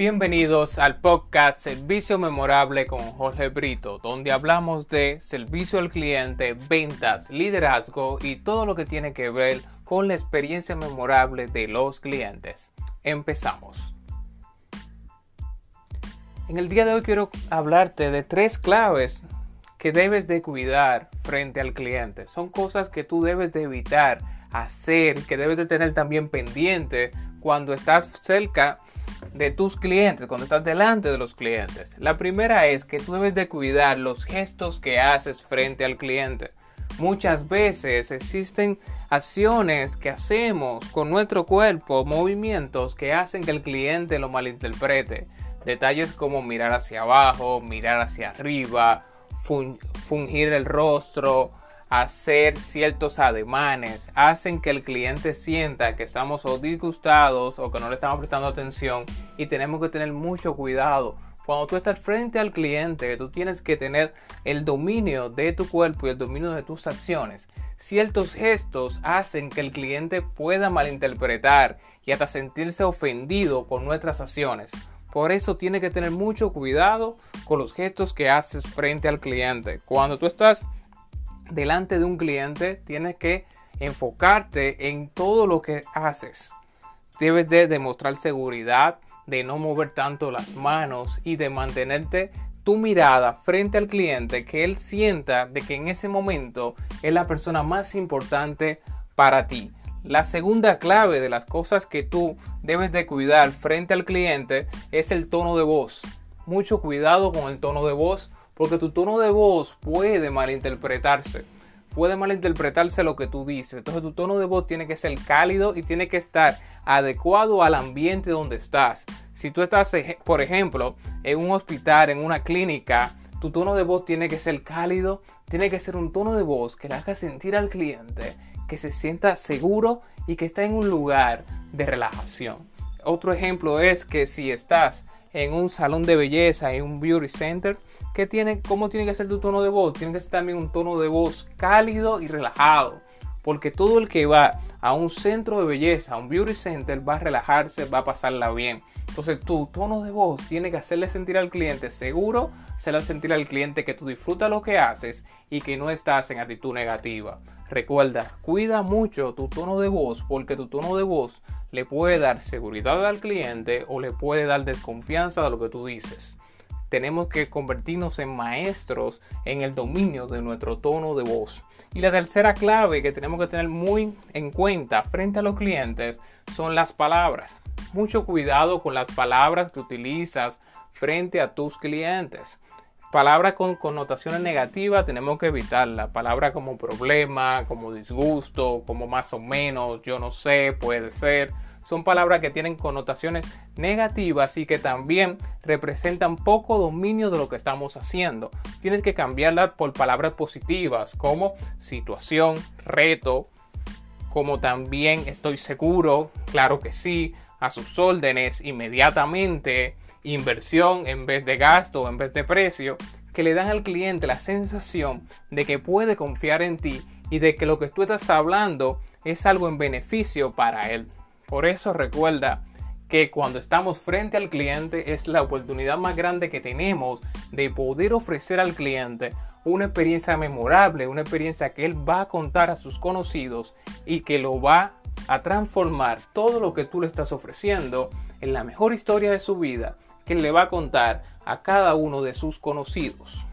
Bienvenidos al podcast Servicio Memorable con Jorge Brito, donde hablamos de servicio al cliente, ventas, liderazgo y todo lo que tiene que ver con la experiencia memorable de los clientes. Empezamos. En el día de hoy quiero hablarte de tres claves que debes de cuidar frente al cliente. Son cosas que tú debes de evitar hacer, que debes de tener también pendiente cuando estás cerca de tus clientes, cuando estás delante de los clientes. La primera es que tú debes de cuidar los gestos que haces frente al cliente. Muchas veces existen acciones que hacemos con nuestro cuerpo, movimientos que hacen que el cliente lo malinterprete. Detalles como mirar hacia abajo, mirar hacia arriba, fungir el rostro, hacer ciertos ademanes hacen que el cliente sienta que estamos o disgustados o que no le estamos prestando atención y tenemos que tener mucho cuidado. Cuando tú estás frente al cliente, tú tienes que tener el dominio de tu cuerpo y el dominio de tus acciones. Ciertos gestos hacen que el cliente pueda malinterpretar y hasta sentirse ofendido con nuestras acciones. Por eso tiene que tener mucho cuidado con los gestos que haces frente al cliente. Cuando tú estás delante de un cliente, tienes que enfocarte en todo lo que haces. Debes de demostrar seguridad, de no mover tanto las manos y de mantenerte tu mirada frente al cliente, que él sienta de que en ese momento es la persona más importante para ti. La segunda clave de las cosas que tú debes de cuidar frente al cliente es el tono de voz. Mucho cuidado con el tono de voz porque tu tono de voz puede malinterpretarse. Puede malinterpretarse lo que tú dices. Entonces tu tono de voz tiene que ser cálido y tiene que estar adecuado al ambiente donde estás. Si tú estás, por ejemplo, en un hospital, en una clínica, tu tono de voz tiene que ser cálido, tiene que ser un tono de voz que le haga sentir al cliente que se sienta seguro y que está en un lugar de relajación. Otro ejemplo es que si estás en un salón de belleza, en un beauty center, ¿qué tiene, ¿cómo tiene que ser tu tono de voz? Tiene que ser también un tono de voz cálido y relajado. Porque todo el que va a un centro de belleza, a un beauty center, va a relajarse, va a pasarla bien. Entonces tu tono de voz tiene que hacerle sentir al cliente seguro, hacerle sentir al cliente que tú disfrutas lo que haces y que no estás en actitud negativa. Recuerda, cuida mucho tu tono de voz porque tu tono de voz le puede dar seguridad al cliente o le puede dar desconfianza de lo que tú dices. Tenemos que convertirnos en maestros en el dominio de nuestro tono de voz. Y la tercera clave que tenemos que tener muy en cuenta frente a los clientes son las palabras. Mucho cuidado con las palabras que utilizas frente a tus clientes. Palabras con connotaciones negativas tenemos que evitarla. Palabras como problema, como disgusto, como más o menos, yo no sé, puede ser. Son palabras que tienen connotaciones negativas y que también representan poco dominio de lo que estamos haciendo. Tienes que cambiarlas por palabras positivas como situación, reto, como también estoy seguro, claro que sí, a sus órdenes inmediatamente, inversión en vez de gasto, en vez de precio, que le dan al cliente la sensación de que puede confiar en ti y de que lo que tú estás hablando es algo en beneficio para él. Por eso recuerda que cuando estamos frente al cliente es la oportunidad más grande que tenemos de poder ofrecer al cliente una experiencia memorable, una experiencia que él va a contar a sus conocidos y que lo va a transformar todo lo que tú le estás ofreciendo en la mejor historia de su vida que le va a contar a cada uno de sus conocidos.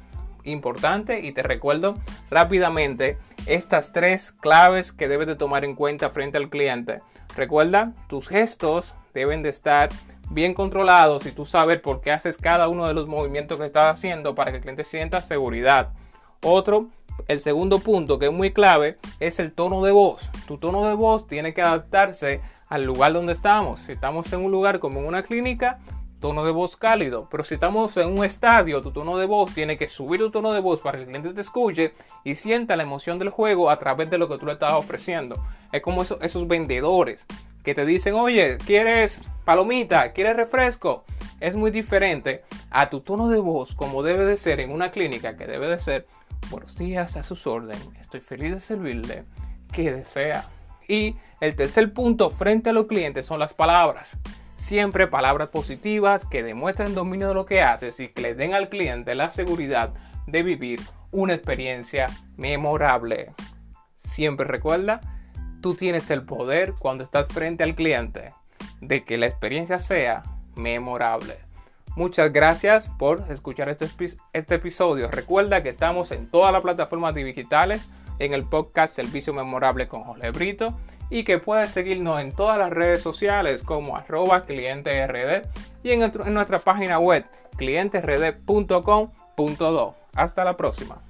Importante y te recuerdo rápidamente estas tres claves que debes de tomar en cuenta frente al cliente. Recuerda, tus gestos deben de estar bien controlados y tú sabes por qué haces cada uno de los movimientos que estás haciendo para que el cliente sienta seguridad. Otro, el segundo punto que es muy clave es el tono de voz. Tu tono de voz tiene que adaptarse al lugar donde estamos. Si estamos en un lugar como en una clínica, tono de voz cálido. Pero si estamos en un estadio, tu tono de voz tiene que subir tu tono de voz para que el cliente te escuche y sienta la emoción del juego a través de lo que tú le estás ofreciendo. Es como esos, vendedores que te dicen, oye, ¿quieres palomita? ¿Quieres refresco? Es muy diferente a tu tono de voz como debe de ser en una clínica que debe de ser, buenos días a sus órdenes, estoy feliz de servirle, que desea. Y el tercer punto frente a los clientes son las palabras Siempre palabras positivas que demuestren dominio de lo que haces y que le den al cliente la seguridad de vivir una experiencia memorable. Siempre recuerda, tú tienes el poder cuando estás frente al cliente de que la experiencia sea memorable. Muchas gracias por escuchar este, este episodio. Recuerda que estamos en todas las plataformas digitales, en el podcast Servicio Memorable con Jorge Brito y que puedes seguirnos en todas las redes sociales como arroba clientesrd y en, en nuestra página web clientesrd.com.do. Hasta la próxima.